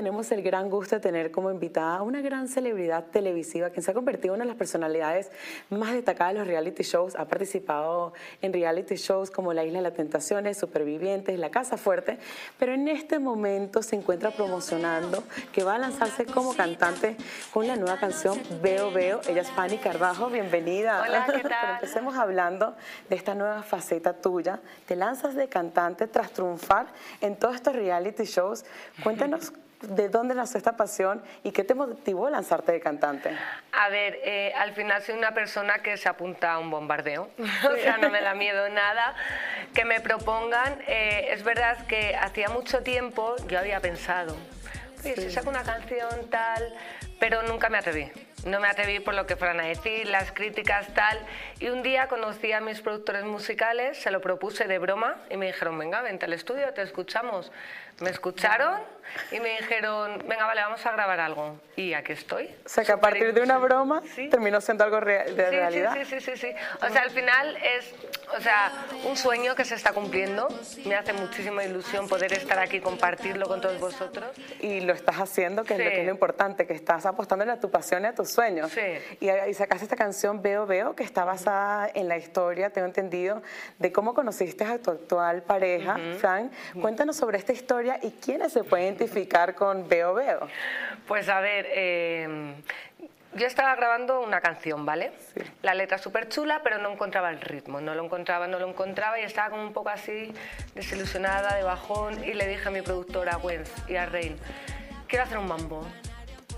tenemos el gran gusto de tener como invitada a una gran celebridad televisiva quien se ha convertido en una de las personalidades más destacadas de los reality shows. Ha participado en reality shows como La Isla de las Tentaciones, Supervivientes, La Casa Fuerte, pero en este momento se encuentra promocionando que va a lanzarse como cantante con la nueva canción Veo Veo. Ella es Fanny Carvajo, bienvenida. Hola, ¿qué tal? Pero empecemos hablando de esta nueva faceta tuya. Te lanzas de cantante tras triunfar en todos estos reality shows. Cuéntanos de dónde nació esta pasión y qué te motivó a lanzarte de cantante. A ver, eh, al final soy una persona que se apunta a un bombardeo, o sea, no me da miedo nada que me propongan. Eh, es verdad que hacía mucho tiempo yo había pensado, oye, si saco una canción tal, pero nunca me atreví. No me atreví por lo que fueran a decir, las críticas, tal. Y un día conocí a mis productores musicales, se lo propuse de broma y me dijeron, venga, vente al estudio, te escuchamos. Me escucharon y me dijeron, venga, vale, vamos a grabar algo. Y aquí estoy. O sea, que a partir de una broma terminó siendo algo de sí, realidad. Sí, sí, sí, sí, sí. O sea, al final es, o sea, un sueño que se está cumpliendo. Me hace muchísima ilusión poder estar aquí y compartirlo con todos vosotros. Y lo estás haciendo, que es lo Sí. que es lo importante, que estás apostándole a tu pasión y a tus sueños. Sí. Y, y sacaste esta canción Veo Veo, que está basada en la historia, tengo entendido, de cómo conociste a tu actual pareja, Frank. Cuéntanos sobre esta historia y quiénes se pueden identificar con Veo Veo. Pues a ver, eh, yo estaba grabando una canción, ¿vale? Sí. La letra súper chula, pero no encontraba el ritmo, no lo encontraba, no lo encontraba y estaba como un poco así desilusionada, de bajón y le dije a mi productora Gwen y a Rain, quiero hacer un mambo.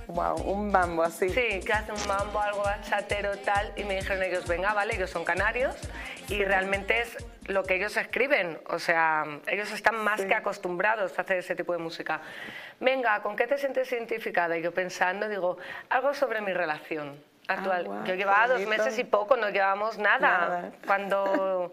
Wow, un mambo así. Sí, quiero hacer un mambo, algo bachatero, tal, y me dijeron ellos, venga, vale, ellos son canarios y realmente es lo que ellos escriben, o sea, ellos están más que acostumbrados a hacer ese tipo de música. Venga, ¿con qué te sientes identificada? Y yo pensando, digo, algo sobre mi relación actual. guau, yo llevaba dos meses y poco, no llevamos nada. Nada. Cuando,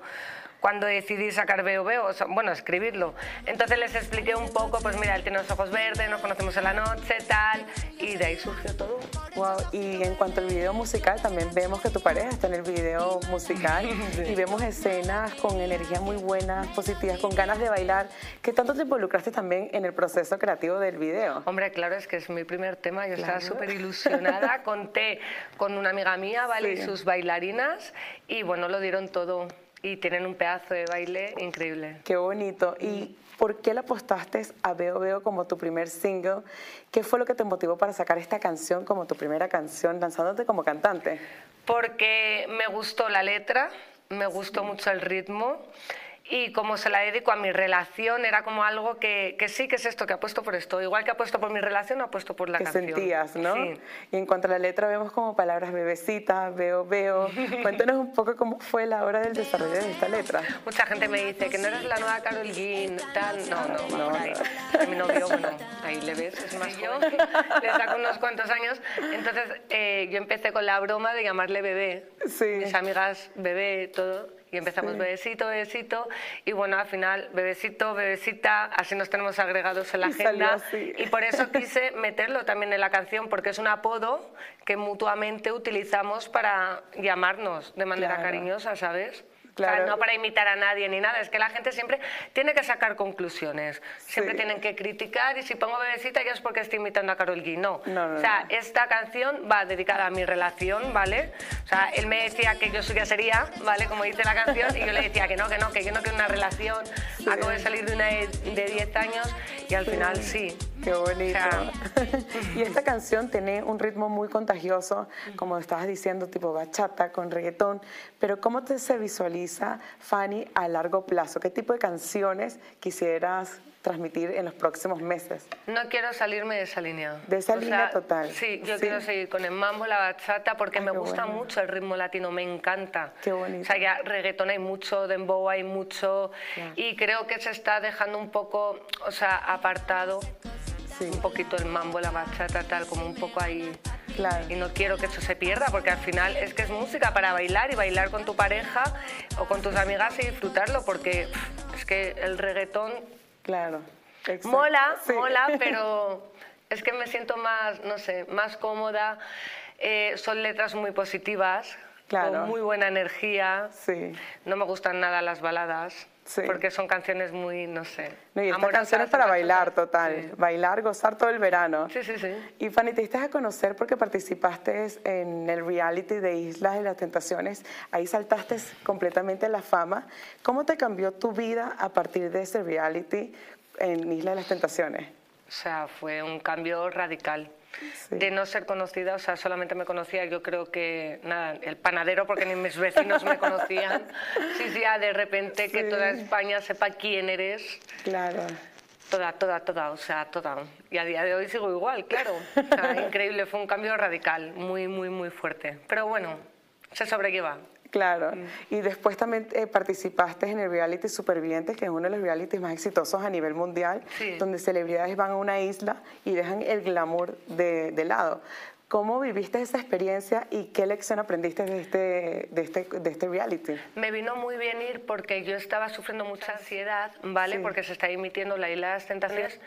cuando decidí sacar Veo Veo, o sea, bueno, escribirlo. Entonces les expliqué un poco, pues mira, él tiene los ojos verdes, nos conocemos en la noche, tal, y de ahí surgió todo. Wow, y en cuanto al video musical, también vemos que tu pareja está en el video musical y vemos escenas con energías muy buenas, positivas, con ganas de bailar. ¿Qué tanto te involucraste también en el proceso creativo del video? Hombre, claro, es que es mi primer tema, yo estaba Claro. súper ilusionada, conté con una amiga mía, ¿vale? Sí. Y sus bailarinas, y bueno, lo dieron todo, y tienen un pedazo de baile increíble. Qué bonito. ¿Y por qué le apostaste a Veo Veo como tu primer single? ¿Qué fue lo que te motivó para sacar esta canción como tu primera canción, lanzándote como cantante? Porque me gustó la letra, me gustó mucho el ritmo y como se la dedico a mi relación era como algo que, que sí que es esto, que apuesto por esto. Igual que apuesto por mi relación, apuesto por la que canción. sentías, ¿no? Sí. Y en cuanto a la letra, vemos como palabras bebecita, veo, veo. Cuéntanos un poco cómo fue la hora del desarrollo de esta letra. Mucha gente me dice que no eres la nueva Carol G, tal. No, no, No, por ahí. no. A mi novio, bueno, ahí le ves, es más yo. Le saco unos cuantos años. Entonces, eh, yo empecé con la broma de llamarle bebé. Sí. Mis amigas, bebé, todo. Y empezamos Sí. bebecito, bebecito. Y bueno, al final, bebecito, bebecita, así nos tenemos agregados en la Y agenda. Y por eso quise meterlo también en la canción, porque es un apodo que mutuamente utilizamos para llamarnos de manera Claro. cariñosa, ¿sabes? O Claro. sea, no para imitar a nadie ni nada, es que la gente siempre tiene que sacar conclusiones, siempre Sí. tienen que criticar y si pongo bebecita ya es porque estoy imitando a Carol G. No, No, no, o sea, no. esta canción va dedicada a mi relación, ¿vale? O sea, él me decía que yo suya sería, ¿vale? Como dice la canción, y yo le decía que no, que no, que yo no quiero una relación, acabo de salir de una de de 10 años y al final sí. Qué bonito. Y esta canción tiene un ritmo muy contagioso, como estabas diciendo, tipo bachata con reggaetón. Pero ¿cómo te se visualiza, Fanny, a largo plazo? ¿Qué tipo de canciones quisieras transmitir en los próximos meses? No quiero salirme de esa línea. De esa línea total. Sí, yo Sí. quiero seguir con el mambo, la bachata, porque me gusta bueno. mucho el ritmo latino, me encanta. Qué bonito. O sea, ya reggaetón hay mucho, dembow hay mucho, y creo que se está dejando un poco, o sea, apartado Sí. un poquito el mambo, la bachata, tal, como un poco ahí. Claro. Y no quiero que eso se pierda, porque al final es que es música para bailar y bailar con tu pareja o con tus amigas y disfrutarlo, porque es que el reggaetón Claro. exacto. Mola, Sí. mola, pero es que me siento más, no sé, más cómoda. Eh, son letras muy positivas. Claro. con muy buena energía. Sí. No me gustan nada las baladas, Sí. porque son canciones muy, no sé. No, y amorosas, canción es para bailar, total. Sí. Bailar, gozar todo el verano. Sí, sí, sí. Y Fanny, te diste a conocer porque participaste en el reality de Islas de las Tentaciones. Ahí saltaste completamente la fama. ¿Cómo te cambió tu vida a partir de ese reality en Islas de las Tentaciones? O sea, fue un cambio radical. Sí. De no ser conocida, o sea, solamente me conocía, yo creo que, nada, el panadero, porque ni mis vecinos me conocían. Sí, sí, a de repente que toda España sepa quién eres. Claro. Toda, toda, toda, o sea, toda. Y a día de hoy sigo igual, claro. O sea, increíble, fue un cambio radical, muy, muy, muy fuerte. Pero bueno, se sobrelleva. Claro. Mm. Y después también eh, participaste en el reality Supervivientes, que es uno de los realities más exitosos a nivel mundial, Sí. donde celebridades van a una isla y dejan el glamour de, de lado. ¿Cómo viviste esa experiencia y qué lección aprendiste de este, de este, de este reality? Me vino muy bien ir porque yo estaba sufriendo mucha ansiedad, ¿vale? Sí. Porque se está emitiendo la Isla de las Tentaciones.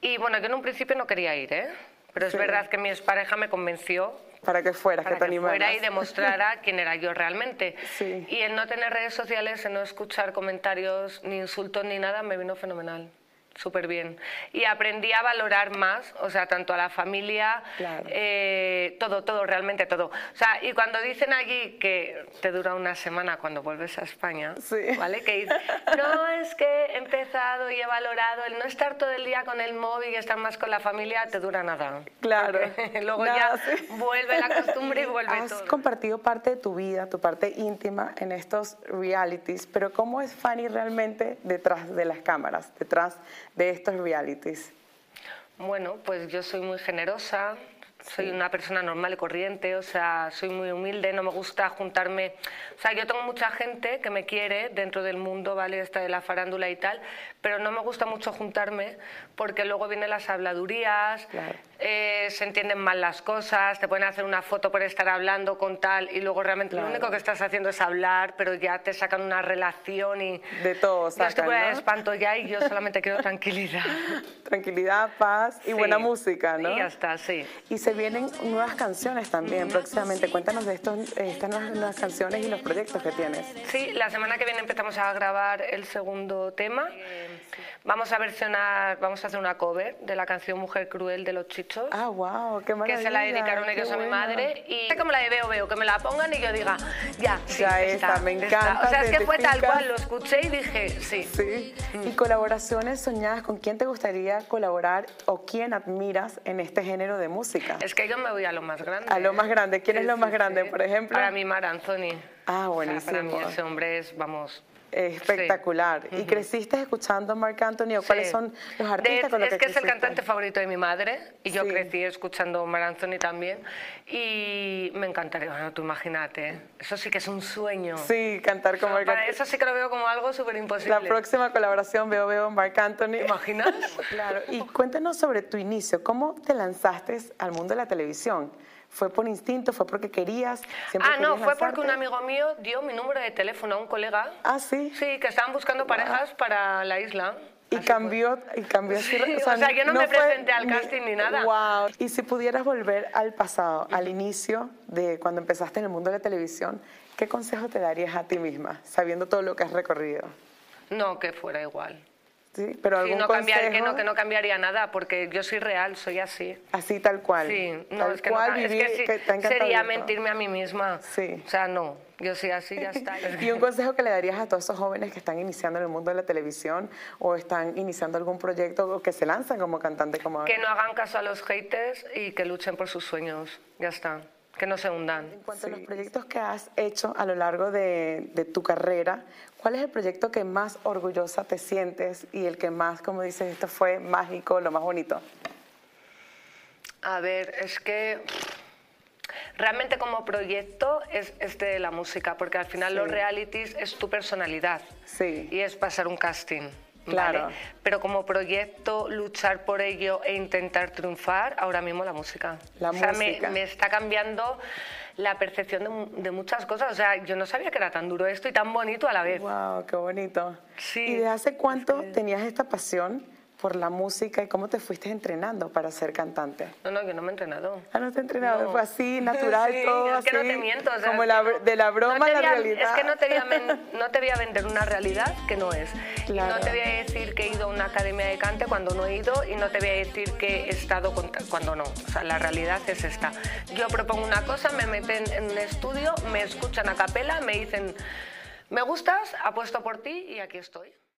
Y bueno, yo en un principio no quería ir, ¿eh? Pero Sí. es verdad que mi expareja me convenció Para que fueras, para que te que animaras. fuera y demostrara quién era yo realmente. Sí. Y el no tener redes sociales, el no escuchar comentarios, ni insultos, ni nada, me vino fenomenal. Súper bien. Y aprendí a valorar más, o sea, tanto a la familia, Claro. eh, todo, todo, realmente todo. O sea, y cuando dicen allí que te dura una semana cuando vuelves a España, Sí. ¿vale? Que no, es que he empezado y he valorado el no estar todo el día con el móvil y estar más con la familia, te dura nada. Claro. Luego Nada, ya sí. vuelve la costumbre y vuelve Has todo. compartido parte de tu vida, tu parte íntima en estos realities, pero ¿cómo es Fanny realmente detrás de las cámaras, detrás de estos realities? Bueno, pues yo soy muy generosa, soy una persona normal y corriente, o sea, soy muy humilde, no me gusta juntarme. O sea, yo tengo mucha gente que me quiere dentro del mundo, ¿vale? Esta de la farándula y tal, pero no me gusta mucho juntarme porque luego vienen las habladurías, Claro. eh, se entienden mal las cosas, te pueden hacer una foto por estar hablando con tal y luego realmente Claro. lo único que estás haciendo es hablar, pero ya te sacan una relación y. De todo Yo estoy sacan, fuera de ¿no? espanto ya y yo solamente quiero tranquilidad. Tranquilidad, paz y Sí. buena música, ¿no? Y ya está, sí. Y se vienen nuevas canciones también próximamente. Cuéntanos de estos, estas nuevas, nuevas canciones y los proyectos que tienes. Sí, la semana que viene empezamos a grabar el segundo tema. Vamos a versionar, vamos a hacer una cover de la canción Mujer Cruel de los Chichos. Ah, wow, qué que maravilla. se la dedicaron ellos a mi madre y como la de veo veo que me la pongan y yo diga ya sí, Ya está, está, me está. encanta, o sea es que fue tal cual lo escuché y dije sí Sí. Y colaboraciones soñadas, ¿con quién te gustaría colaborar o quién admiras en este género de música? es que yo me voy a lo más grande A lo más grande. ¿Quién Sí, es lo más grande, por ejemplo? para mí Mar Anthony Ah, O sea, para mí buenísimo. ese hombre es vamos Espectacular. ¿Y creciste escuchando a Marc Anthony o cuáles Sí. son los De- artistas con los es que que es el cantante favorito de mi madre y yo Sí. crecí escuchando Mar Anthony también y me encantaría, bueno, tú imagínate, eso sí que es un sueño. Sí, cantar con O sea, Marc Anthony. eso sí que lo veo como algo súper imposible. La próxima colaboración veo veo Marc Anthony. ¿Te imaginas? Claro. Y cuéntanos sobre tu inicio. ¿Cómo te lanzaste al mundo de la televisión? ¿Fue por instinto? ¿Fue porque querías? ¿Siempre Ah, no, fue porque un amigo mío dio mi número de teléfono a un colega. Ah, sí. Sí, que estaban buscando parejas para la isla. Y Así cambió, y cambió Sí, o sea, yo no me fue presenté al casting ni nada. Wow. Y si pudieras volver al pasado, al inicio de cuando empezaste en el mundo de la televisión, ¿qué consejo te darías a ti misma, sabiendo todo lo que has recorrido? No, que fuera igual. ¿Sí? Pero Sí, algún no, cambiar, que, consejo? no, que no cambiaría nada, porque yo soy real, soy así. Así tal cual. Sí, no, tal es que, no, cual ca- es que sí, que sería esto. mentirme a mí misma. Sí. O sea, no, yo soy así, ya está. Y un consejo que le darías a todos esos jóvenes que están iniciando en el mundo de la televisión o están iniciando algún proyecto o que se lanzan como cantante como Que no hagan caso a los haters y que luchen por sus sueños, ya está. Que no se hundan. En cuanto a los proyectos que has hecho a lo largo de, de tu carrera, ¿cuál es el proyecto que más orgullosa te sientes y el que más, como dices, esto fue mágico, lo más bonito? A ver, es que realmente como proyecto es este de la música, porque al final Sí. los realities es tu personalidad Sí. y es pasar un casting. Claro. ¿vale? Pero como proyecto, luchar por ello e intentar triunfar, ahora mismo la música. La o sea, me- música. Me, está cambiando la percepción de, de muchas cosas. O sea, yo no sabía que era tan duro esto y tan bonito a la vez. Wow, qué bonito. Sí, ¿Y de hace cuánto tenías esta pasión por la música y cómo te fuiste entrenando para ser cantante. No, no, yo no me he entrenado. Ah, no te he entrenado, fue así, natural, todo es que no te miento. O sea, como la, de la broma a la realidad. Es que no te, voy a no te voy a vender una realidad que no es. Y no te voy a decir que he ido a una academia de cante cuando no he ido y no te voy a decir que he estado cuando no. O sea, la realidad es esta. Yo propongo una cosa, me meten en un estudio, me escuchan a capela, me dicen, me gustas, apuesto por ti y aquí estoy.